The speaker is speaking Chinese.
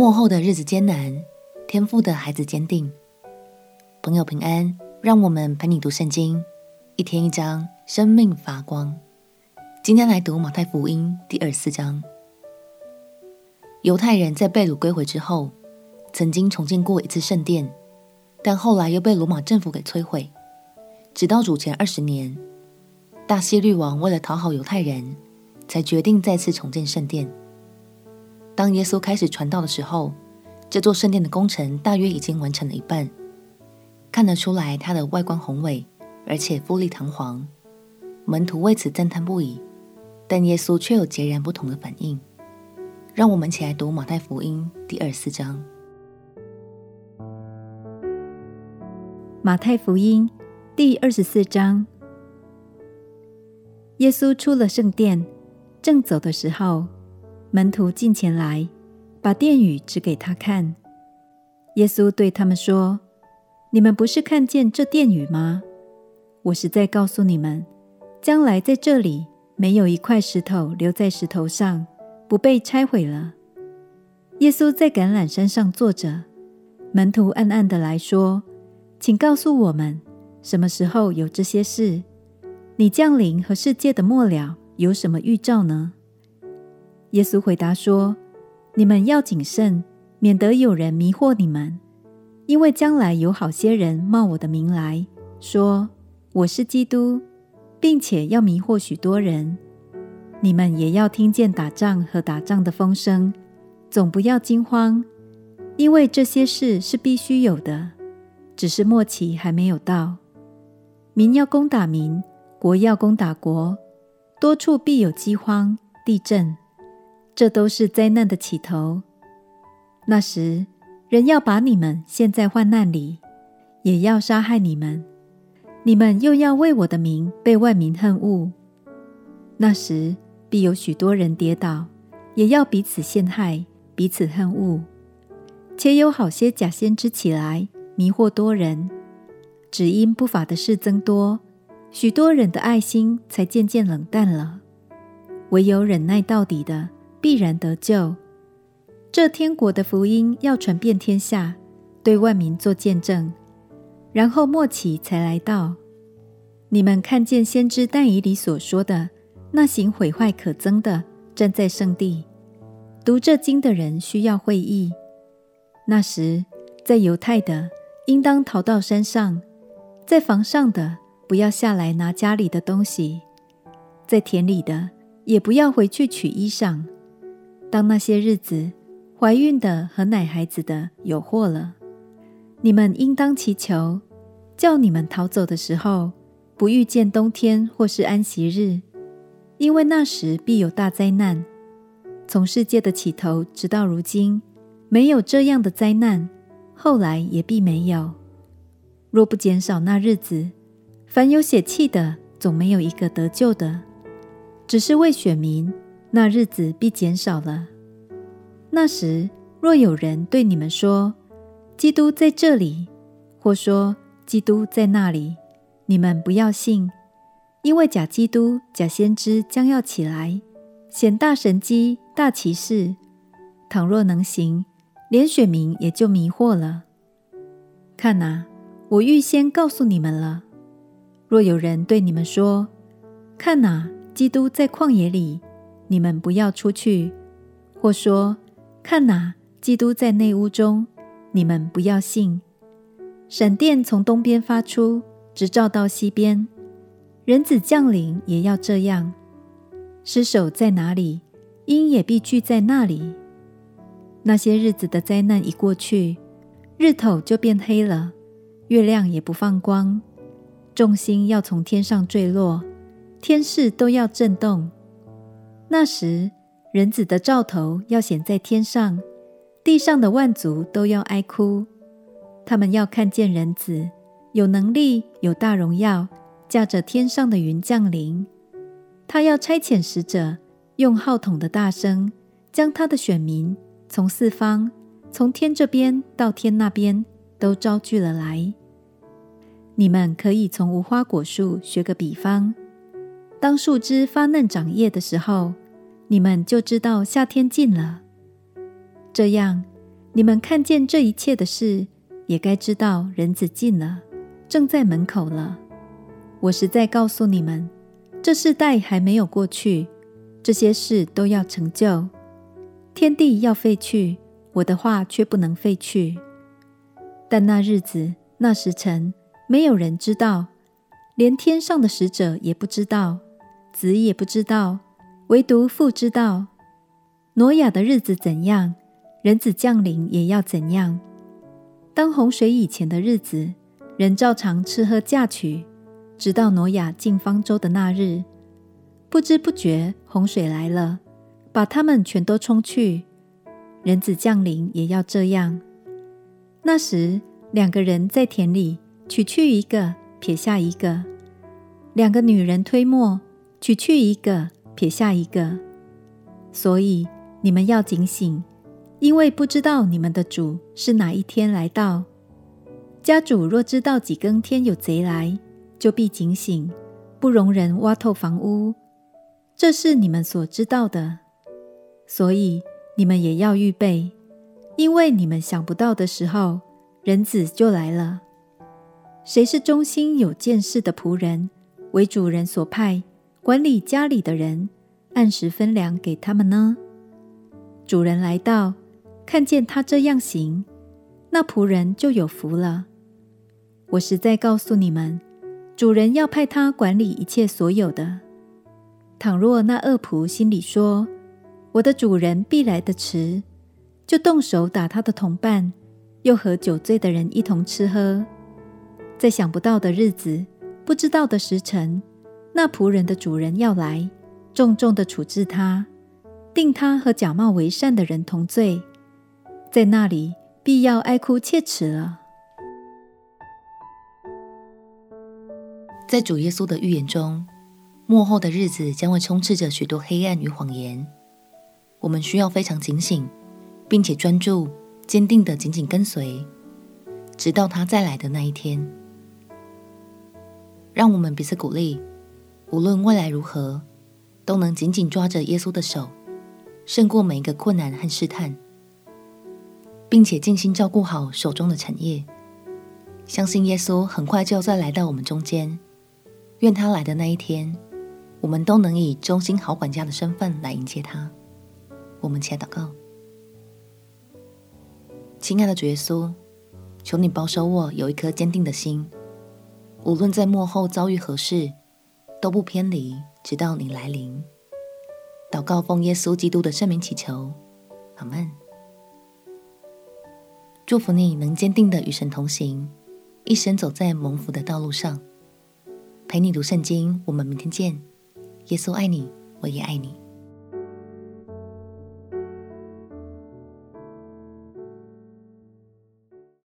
末后的日子艰难，天父的孩子坚定。朋友平安，让我们陪你读圣经，一天一章，生命发光。今天来读马太福音第二四章。犹太人在被掳归回之后，曾经重建过一次圣殿，但后来又被罗马政府给摧毁。直到主前二十年，大希律王为了讨好犹太人，才决定再次重建圣殿。当耶稣开始传道的时候，这座圣殿的工程大约已经完成了一半，看得出来它的外观宏伟，而且富丽堂皇，门徒为此赞叹不已。但耶稣却有截然不同的反应。让我们起来读马太福音第二十四章。马太福音第二十四章，耶稣出了圣殿，正走的时候。门徒近前来，把殿宇指给他看。耶稣对他们说：“你们不是看见这殿宇吗？我实在告诉你们，将来在这里没有一块石头留在石头上，不被拆毁了。”耶稣在橄榄山上坐着，门徒暗暗的来说：“请告诉我们，什么时候有这些事？你降临和世界的末了有什么预兆呢？”耶稣回答说：“你们要谨慎，免得有人迷惑你们，因为将来有好些人冒我的名来说我是基督，并且要迷惑许多人。你们也要听见打仗和打仗的风声，总不要惊慌，因为这些事是必须有的，只是末期还没有到。民要攻打民，国要攻打国，多处必有饥荒、地震。”这都是灾难的起头。那时，人要把你们陷在患难里，也要杀害你们。你们又要为我的名被万民恨恶。那时，必有许多人跌倒，也要彼此陷害，彼此恨恶。且有好些假先知起来，迷惑多人。只因不法的事增多，许多人的爱心才渐渐冷淡了。唯有忍耐到底的，必然得救。这天国的福音要传遍天下，对万民做见证，然后末期才来到。你们看见先知但以理所说的那行毁坏可憎的，站在圣地，读这经的人需要会意。那时，在犹太的应当逃到山上，在房上的不要下来拿家里的东西，在田里的也不要回去取衣裳。当那些日子，怀孕的和奶孩子的有祸了。你们应当祈求，叫你们逃走的时候，不遇见冬天或是安息日，因为那时必有大灾难。从世界的起头直到如今，没有这样的灾难，后来也必没有。若不减少那日子，凡有血气的，总没有一个得救的，只是为选民。那日子必减少了。那时，若有人对你们说：“基督在这里”，或说：“基督在那里”，你们不要信，因为假基督、假先知将要起来，显大神迹、大奇事。倘若能行，连选民也就迷惑了。看哪，我预先告诉你们了。若有人对你们说：“看哪，基督在旷野里”，你们不要出去，或说：“看哪，基督在内屋中。”你们不要信。闪电从东边发出，直照到西边。人子降临也要这样。尸首在哪里，鹰也必聚在那里。那些日子的灾难一过去，日头就变黑了，月亮也不放光，众星要从天上坠落，天势都要震动。那时，人子的兆头要显在天上，地上的万族都要哀哭。他们要看见人子有能力、有大荣耀，驾着天上的云降临。他要差遣使者，用号筒的大声，将他的选民从四方、从天这边到天那边都招聚了来。你们可以从无花果树学个比方。当树枝发嫩长叶的时候，你们就知道夏天近了。这样，你们看见这一切的事，也该知道人子近了，正在门口了。我实在告诉你们，这世代还没有过去，这些事都要成就。天地要废去，我的话却不能废去。但那日子、那时辰，没有人知道，连天上的使者也不知道，子也不知道，唯独父知道。挪亚的日子怎样，人子降临也要怎样。当洪水以前的日子，人照常吃喝嫁娶，直到挪亚进方舟的那日，不知不觉洪水来了，把他们全都冲去。人子降临也要这样。那时，两个人在田里。取去一个，撇下一个；两个女人推磨，取去一个，撇下一个。所以你们要警醒，因为不知道你们的主是哪一天来到。家主若知道几更天有贼来，就必警醒，不容人挖透房屋。这是你们所知道的。所以你们也要预备，因为你们想不到的时候，人子就来了。谁是忠心有见识的仆人，为主人所派管理家里的人，按时分粮给他们呢？主人来到，看见他这样行，那仆人就有福了。我实在告诉你们，主人要派他管理一切所有的。倘若那恶仆心里说：“我的主人必来得迟”，就动手打他的同伴，又和酒醉的人一同吃喝。在想不到的日子，不知道的时辰，那仆人的主人要来，重重的处置他，定他和假冒为善的人同罪，在那里必要哀哭切齿了。在主耶稣的预言中，末后的日子将会充斥着许多黑暗与谎言，我们需要非常警醒，并且专注、坚定的紧紧跟随，直到他再来的那一天。让我们彼此鼓励，无论未来如何，都能紧紧抓着耶稣的手，胜过每一个困难和试探，并且尽心照顾好手中的产业。相信耶稣很快就要再来到我们中间。愿他来的那一天，我们都能以忠心好管家的身份来迎接他。我们且祷告：亲爱的主耶稣，求你保守我有一颗坚定的心。无论在末后遭遇何事，都不偏离，直到你来临。祷告奉耶稣基督的圣名祈求，阿门。祝福你能坚定的与神同行，一生走在蒙福的道路上。陪你读圣经，我们明天见。耶稣爱你，我也爱你。